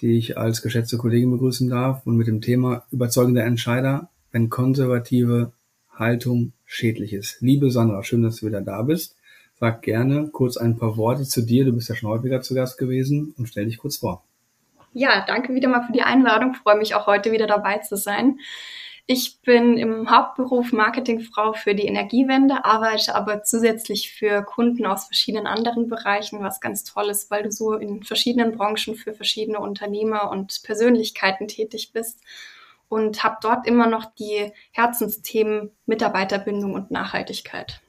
die ich als geschätzte Kollegin begrüßen darf und mit dem Thema überzeugender Entscheider, wenn konservative Haltung schädlich ist. Liebe Sandra, schön, dass du wieder da bist. Sag gerne kurz ein paar Worte zu dir. Du bist ja schon häufiger zu Gast gewesen und stell dich kurz vor. Ja, danke wieder mal für die Einladung. freue mich auch heute wieder dabei zu sein. Ich bin im Hauptberuf Marketingfrau für die Energiewende, arbeite aber zusätzlich für Kunden aus verschiedenen anderen Bereichen, was ganz toll ist, weil du so in verschiedenen Branchen für verschiedene Unternehmer und Persönlichkeiten tätig bist und habe dort immer noch die Herzensthemen Mitarbeiterbindung und Nachhaltigkeit.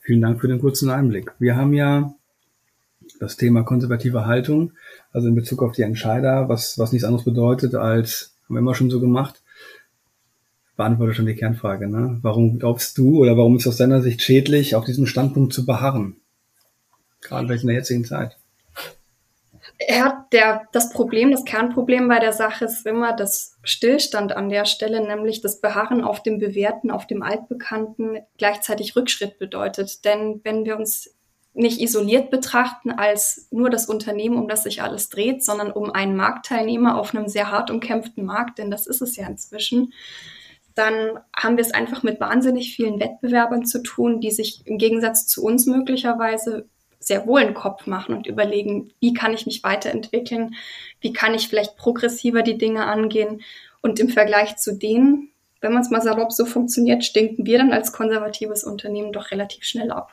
Vielen Dank für den kurzen Einblick. Wir haben ja das Thema konservative Haltung, also in Bezug auf die Entscheider, was, was nichts anderes bedeutet als, haben wir immer schon so gemacht, beantwortet schon die Kernfrage. Ne? Warum glaubst du oder warum ist aus deiner Sicht schädlich, auf diesem Standpunkt zu beharren? Gerade in der jetzigen Zeit. Ja, der, das Problem, das Kernproblem bei der Sache ist immer das Stillstand an der Stelle, nämlich das Beharren auf dem Bewährten, auf dem Altbekannten gleichzeitig Rückschritt bedeutet. Denn wenn wir uns nicht isoliert betrachten als nur das Unternehmen, um das sich alles dreht, sondern um einen Marktteilnehmer auf einem sehr hart umkämpften Markt, denn das ist es ja inzwischen, dann haben wir es einfach mit wahnsinnig vielen Wettbewerbern zu tun, die sich im Gegensatz zu uns möglicherweise sehr wohl einen Kopf machen und überlegen, wie kann ich mich weiterentwickeln, wie kann ich vielleicht progressiver die Dinge angehen. Und im Vergleich zu denen, wenn man es mal salopp so funktioniert, stinken wir dann als konservatives Unternehmen doch relativ schnell ab.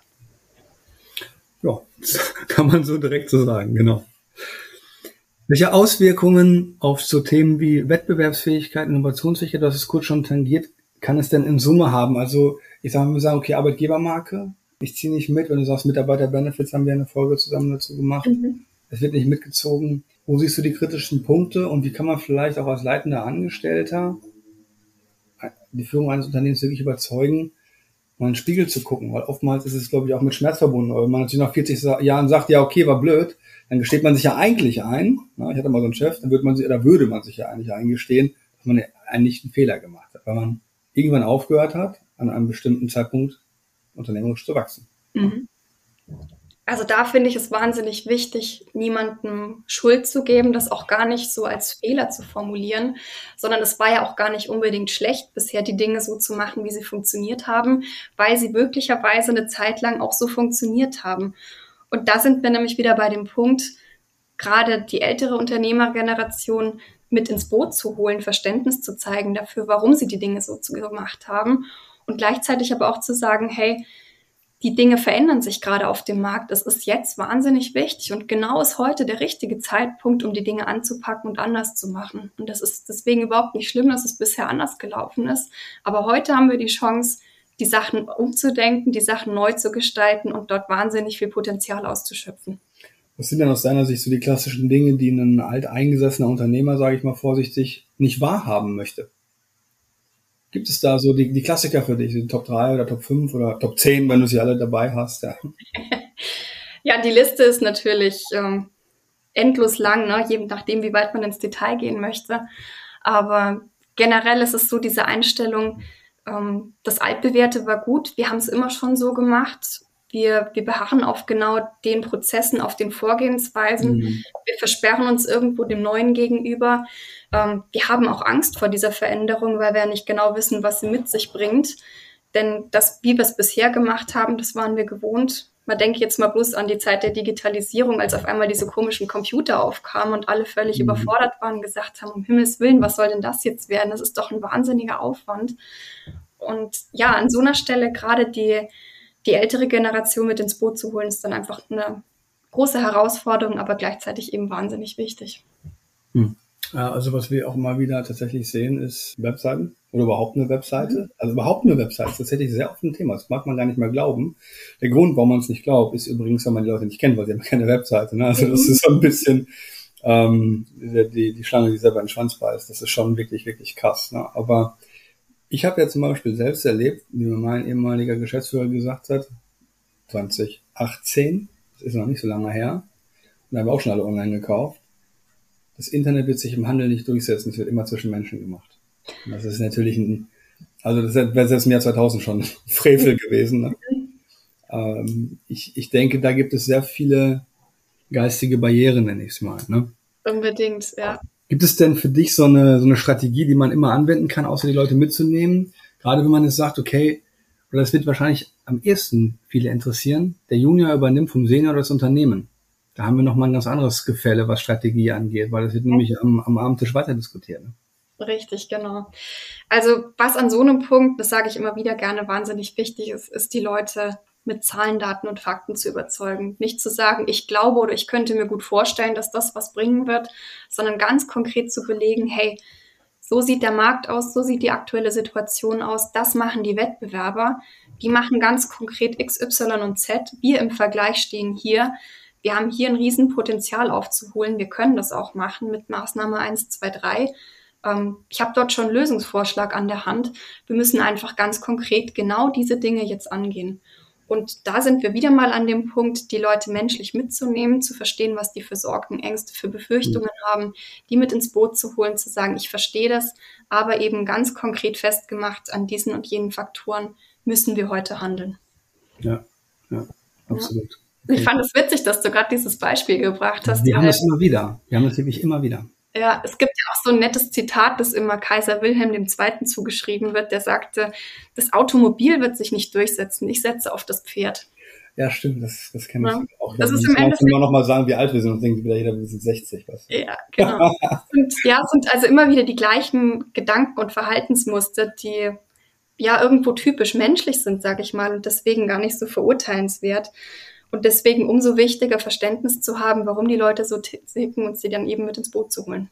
Ja, kann man so direkt so sagen, genau. Welche Auswirkungen auf so Themen wie Wettbewerbsfähigkeit, Innovationsfähigkeit, das ist kurz schon tangiert, kann es denn in Summe haben? Also ich sage, wir sagen, okay, Arbeitgebermarke, ich ziehe nicht mit, wenn du sagst, Mitarbeiter-Benefits, haben wir eine Folge zusammen dazu gemacht. Mhm. Es wird nicht mitgezogen. Wo siehst du die kritischen Punkte und wie kann man vielleicht auch als leitender Angestellter die Führung eines Unternehmens wirklich überzeugen, mal in den Spiegel zu gucken? Weil oftmals ist es, glaube ich, auch mit Schmerz verbunden. Weil man natürlich nach 40 Jahren sagt, ja, okay, war blöd, dann gesteht man sich ja eigentlich ein, na, ich hatte mal so einen Chef, dann würde man sich, oder würde man sich ja eigentlich eingestehen, dass man eigentlich einen Fehler gemacht hat, weil man irgendwann aufgehört hat, an einem bestimmten Zeitpunkt unternehmerisch zu wachsen. Mhm. Also da finde ich es wahnsinnig wichtig, niemandem Schuld zu geben, das auch gar nicht so als Fehler zu formulieren, sondern es war ja auch gar nicht unbedingt schlecht, bisher die Dinge so zu machen, wie sie funktioniert haben, weil sie möglicherweise eine Zeit lang auch so funktioniert haben. Und da sind wir nämlich wieder bei dem Punkt, gerade die ältere Unternehmergeneration mit ins Boot zu holen, Verständnis zu zeigen dafür, warum sie die Dinge so gemacht haben und gleichzeitig aber auch zu sagen, hey, die Dinge verändern sich gerade auf dem Markt. Es ist jetzt wahnsinnig wichtig und genau ist heute der richtige Zeitpunkt, um die Dinge anzupacken und anders zu machen. Und das ist deswegen überhaupt nicht schlimm, dass es bisher anders gelaufen ist. Aber heute haben wir die Chance, die Sachen umzudenken, die Sachen neu zu gestalten und dort wahnsinnig viel Potenzial auszuschöpfen. Was sind denn aus deiner Sicht so die klassischen Dinge, die ein alteingesessener Unternehmer, sage ich mal vorsichtig, nicht wahrhaben möchte? Gibt es da so die, die Klassiker für dich, die Top 3 oder Top 5 oder Top 10, wenn du sie alle dabei hast? Ja, ja die Liste ist natürlich ähm, endlos lang, ne? je nachdem, wie weit man ins Detail gehen möchte. Aber generell ist es so diese Einstellung, ähm, das Altbewährte war gut. Wir haben es immer schon so gemacht. Wir, wir beharren auf genau den Prozessen, auf den Vorgehensweisen. Mhm. Wir versperren uns irgendwo dem Neuen gegenüber. Ähm, wir haben auch Angst vor dieser Veränderung, weil wir ja nicht genau wissen, was sie mit sich bringt. Denn das, wie wir es bisher gemacht haben, das waren wir gewohnt. Man denke jetzt mal bloß an die Zeit der Digitalisierung, als auf einmal diese komischen Computer aufkamen und alle völlig mhm. überfordert waren und gesagt haben, um Himmels Willen, was soll denn das jetzt werden? Das ist doch ein wahnsinniger Aufwand. Und ja, an so einer Stelle gerade die, die ältere Generation mit ins Boot zu holen, ist dann einfach eine große Herausforderung, aber gleichzeitig eben wahnsinnig wichtig. Hm. Ja, also was wir auch mal wieder tatsächlich sehen, ist Webseiten oder überhaupt eine Webseite. Mhm. Also überhaupt eine Webseite ist tatsächlich sehr oft ein Thema. Das mag man gar nicht mehr glauben. Der Grund, warum man es nicht glaubt, ist übrigens, wenn man die Leute nicht kennt, weil sie haben keine Webseite. Ne? Also das mhm. ist so ein bisschen ähm, die, die Schlange, die selber in den Schwanz beißt. Das ist schon wirklich, wirklich krass. Ne? Aber ich habe ja zum Beispiel selbst erlebt, wie mir mein ehemaliger Geschäftsführer gesagt hat, 2018, das ist noch nicht so lange her, und da haben wir auch schon alle online gekauft. Das Internet wird sich im Handel nicht durchsetzen, es wird immer zwischen Menschen gemacht. Und das ist natürlich ein, also das wäre selbst im Jahr 2000 schon Frevel gewesen. Ne? Ähm, ich, ich denke, da gibt es sehr viele geistige Barrieren, nenne ich es mal. Ne? Unbedingt, ja. Gibt es denn für dich so eine, so eine Strategie, die man immer anwenden kann, außer die Leute mitzunehmen? Gerade wenn man jetzt sagt, okay, oder das wird wahrscheinlich am ehesten viele interessieren, der Junior übernimmt vom Senior das Unternehmen. Da haben wir nochmal ein ganz anderes Gefälle, was Strategie angeht, weil das wird nämlich am, am Abendtisch weiter diskutiert. Ne? Richtig, genau. Also was an so einem Punkt, das sage ich immer wieder gerne, wahnsinnig wichtig ist, ist die Leute mit Zahlen, Daten und Fakten zu überzeugen. Nicht zu sagen, ich glaube oder ich könnte mir gut vorstellen, dass das was bringen wird, sondern ganz konkret zu belegen, hey, so sieht der Markt aus, so sieht die aktuelle Situation aus, das machen die Wettbewerber, die machen ganz konkret X, Y und Z. Wir im Vergleich stehen hier. Wir haben hier ein Riesenpotenzial aufzuholen. Wir können das auch machen mit Maßnahme 1, 2, 3 ähm, ich habe dort schon einen Lösungsvorschlag an der Hand. Wir müssen einfach ganz konkret genau diese Dinge jetzt angehen. Und da sind wir wieder mal an dem Punkt, die Leute menschlich mitzunehmen, zu verstehen, was die für Sorgen, Ängste, für Befürchtungen mhm. haben, die mit ins Boot zu holen, zu sagen, ich verstehe das, aber eben ganz konkret festgemacht an diesen und jenen Faktoren müssen wir heute handeln. Ja, ja, absolut. Ja. Ich fand es witzig, dass du gerade dieses Beispiel gebracht hast. Wir haben es immer wieder. Wir haben es wirklich immer wieder. Ja, es gibt ja auch so ein nettes Zitat, das immer Kaiser Wilhelm II. zugeschrieben wird, der sagte, das Automobil wird sich nicht durchsetzen, ich setze auf das Pferd. Ja, stimmt, das, das kenne ich ja. auch. Das, das ist im Endeffekt immer noch mal sagen, wie alt wir sind und denken wieder jeder, wir sind 60. Was. Ja, genau. und ja, es sind also immer wieder die gleichen Gedanken und Verhaltensmuster, die ja irgendwo typisch menschlich sind, sage ich mal, und deswegen gar nicht so verurteilenswert. Und deswegen umso wichtiger, Verständnis zu haben, warum die Leute so ticken und sie dann eben mit ins Boot zu holen.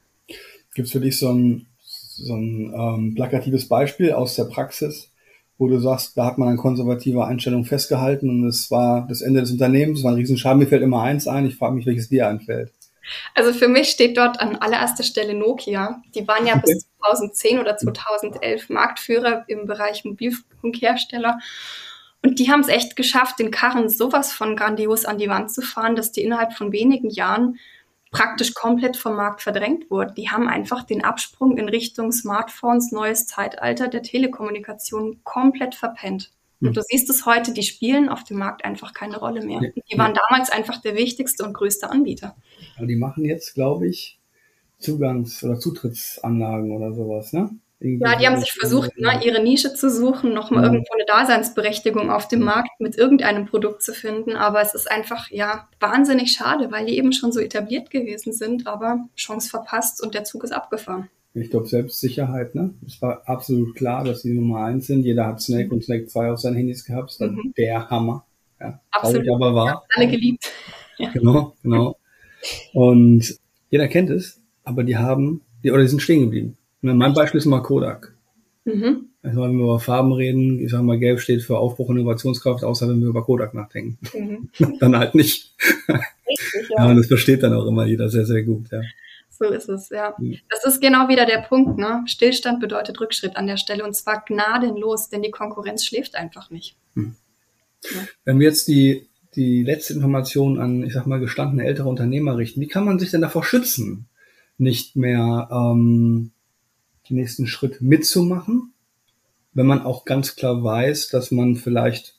Gibt es für dich so ein, so ein ähm, plakatives Beispiel aus der Praxis, wo du sagst, da hat man an konservativer Einstellung festgehalten und es war das Ende des Unternehmens, es war ein Riesenschaden, mir fällt immer eins ein, ich frage mich, welches dir einfällt. Also für mich steht dort an allererster Stelle Nokia. Die waren ja bis 2010 oder 2011 Marktführer im Bereich Mobilfunkhersteller. Und die haben es echt geschafft, den Karren sowas von grandios an die Wand zu fahren, dass die innerhalb von wenigen Jahren praktisch komplett vom Markt verdrängt wurden. Die haben einfach den Absprung in Richtung Smartphones, neues Zeitalter der Telekommunikation komplett verpennt. Und hm. du siehst es heute, die spielen auf dem Markt einfach keine Rolle mehr. Die waren damals einfach der wichtigste und größte Anbieter. Aber die machen jetzt, glaube ich, Zugangs- oder Zutrittsanlagen oder sowas, ne? Ja, die haben sich versucht, ne, ihre Nische zu suchen, nochmal ja. irgendwo eine Daseinsberechtigung auf dem Markt mit irgendeinem Produkt zu finden. Aber es ist einfach, ja, wahnsinnig schade, weil die eben schon so etabliert gewesen sind, aber Chance verpasst und der Zug ist abgefahren. Ich glaube, Selbstsicherheit, ne? Es war absolut klar, dass die Nummer eins sind. Jeder hat Snake und Snake 2 auf seinen Handys gehabt. Das mhm. der Hammer. Ja, absolut. aber war. Ja, alle geliebt. Ja. Genau, genau. Und jeder kennt es, aber die haben, die, oder die sind stehen geblieben. Mein Beispiel ist mal Kodak. Mhm. Also wenn wir über Farben reden, ich sage mal, Gelb steht für Aufbruch und Innovationskraft, außer wenn wir über Kodak nachdenken. Mhm. dann halt nicht. Richtig, ja. ja. Und das versteht dann auch immer jeder sehr, sehr gut, ja. So ist es, ja. Mhm. Das ist genau wieder der Punkt, ne? Stillstand bedeutet Rückschritt an der Stelle und zwar gnadenlos, denn die Konkurrenz schläft einfach nicht. Mhm. Ja. Wenn wir jetzt die, die letzte Information an, ich sag mal, gestandene ältere Unternehmer richten, wie kann man sich denn davor schützen, nicht mehr ähm, den nächsten Schritt mitzumachen, wenn man auch ganz klar weiß, dass man vielleicht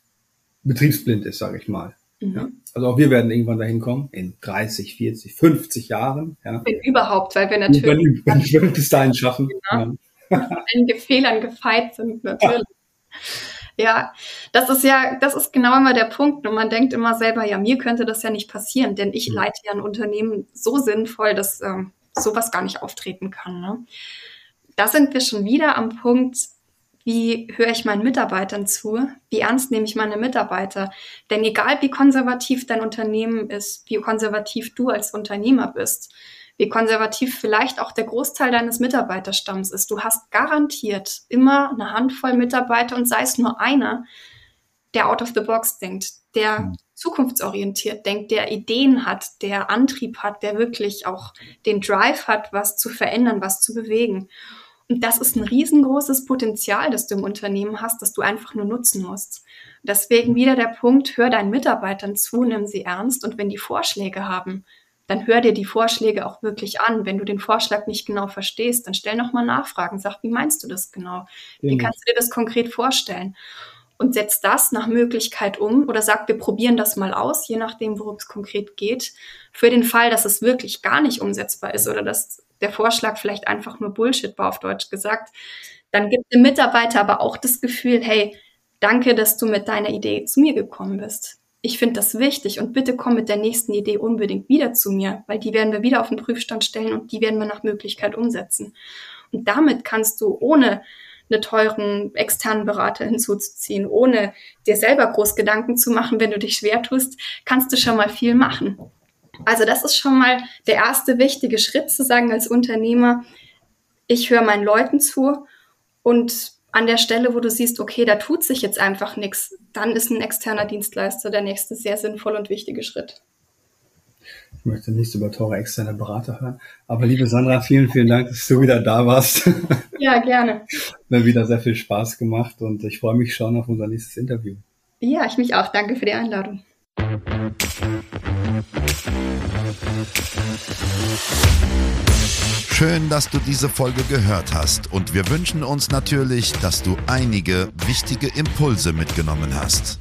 betriebsblind ist, sage ich mal. Mhm. Ja? Also auch wir werden irgendwann dahin kommen, in 30, 40, 50 Jahren. Ja? Wenn überhaupt, weil wir natürlich wenn, wenn wir bis dahin schaffen. Genau. Ja. einige Fehlern gefeit sind, natürlich. Ja, das ist ja, das ist genau immer der Punkt. Und man denkt immer selber, ja, mir könnte das ja nicht passieren, denn ich mhm. leite ja ein Unternehmen so sinnvoll, dass ähm, sowas gar nicht auftreten kann. Ne? Da sind wir schon wieder am Punkt, wie höre ich meinen Mitarbeitern zu? Wie ernst nehme ich meine Mitarbeiter? Denn egal wie konservativ dein Unternehmen ist, wie konservativ du als Unternehmer bist, wie konservativ vielleicht auch der Großteil deines Mitarbeiterstamms ist, du hast garantiert immer eine Handvoll Mitarbeiter und sei es nur einer, der out of the box denkt, der mhm. zukunftsorientiert denkt, der Ideen hat, der Antrieb hat, der wirklich auch den Drive hat, was zu verändern, was zu bewegen. Und das ist ein riesengroßes Potenzial, das du im Unternehmen hast, das du einfach nur nutzen musst. Deswegen wieder der Punkt, hör deinen Mitarbeitern zu, nimm sie ernst und wenn die Vorschläge haben, dann hör dir die Vorschläge auch wirklich an. Wenn du den Vorschlag nicht genau verstehst, dann stell nochmal Nachfragen. Sag, wie meinst du das genau? Wie kannst du dir das konkret vorstellen? Und setz das nach Möglichkeit um oder sag, wir probieren das mal aus, je nachdem, worum es konkret geht. Für den Fall, dass es wirklich gar nicht umsetzbar ist oder dass der Vorschlag vielleicht einfach nur Bullshit war, auf Deutsch gesagt, dann gibt dem Mitarbeiter aber auch das Gefühl, hey, danke, dass du mit deiner Idee zu mir gekommen bist. Ich finde das wichtig und bitte komm mit der nächsten Idee unbedingt wieder zu mir, weil die werden wir wieder auf den Prüfstand stellen und die werden wir nach Möglichkeit umsetzen. Und damit kannst du ohne einen teuren externen Berater hinzuzuziehen, ohne dir selber groß Gedanken zu machen, wenn du dich schwer tust, kannst du schon mal viel machen. Also das ist schon mal der erste wichtige Schritt zu sagen als Unternehmer, ich höre meinen Leuten zu und an der Stelle, wo du siehst, okay, da tut sich jetzt einfach nichts, dann ist ein externer Dienstleister der nächste sehr sinnvoll und wichtige Schritt. Ich möchte nichts über teure externe Berater hören. Aber liebe Sandra, vielen, vielen Dank, dass du wieder da warst. Ja, gerne. Mir wieder sehr viel Spaß gemacht und ich freue mich schon auf unser nächstes Interview. Ja, ich mich auch. Danke für die Einladung. Schön, dass du diese Folge gehört hast und wir wünschen uns natürlich, dass du einige wichtige Impulse mitgenommen hast.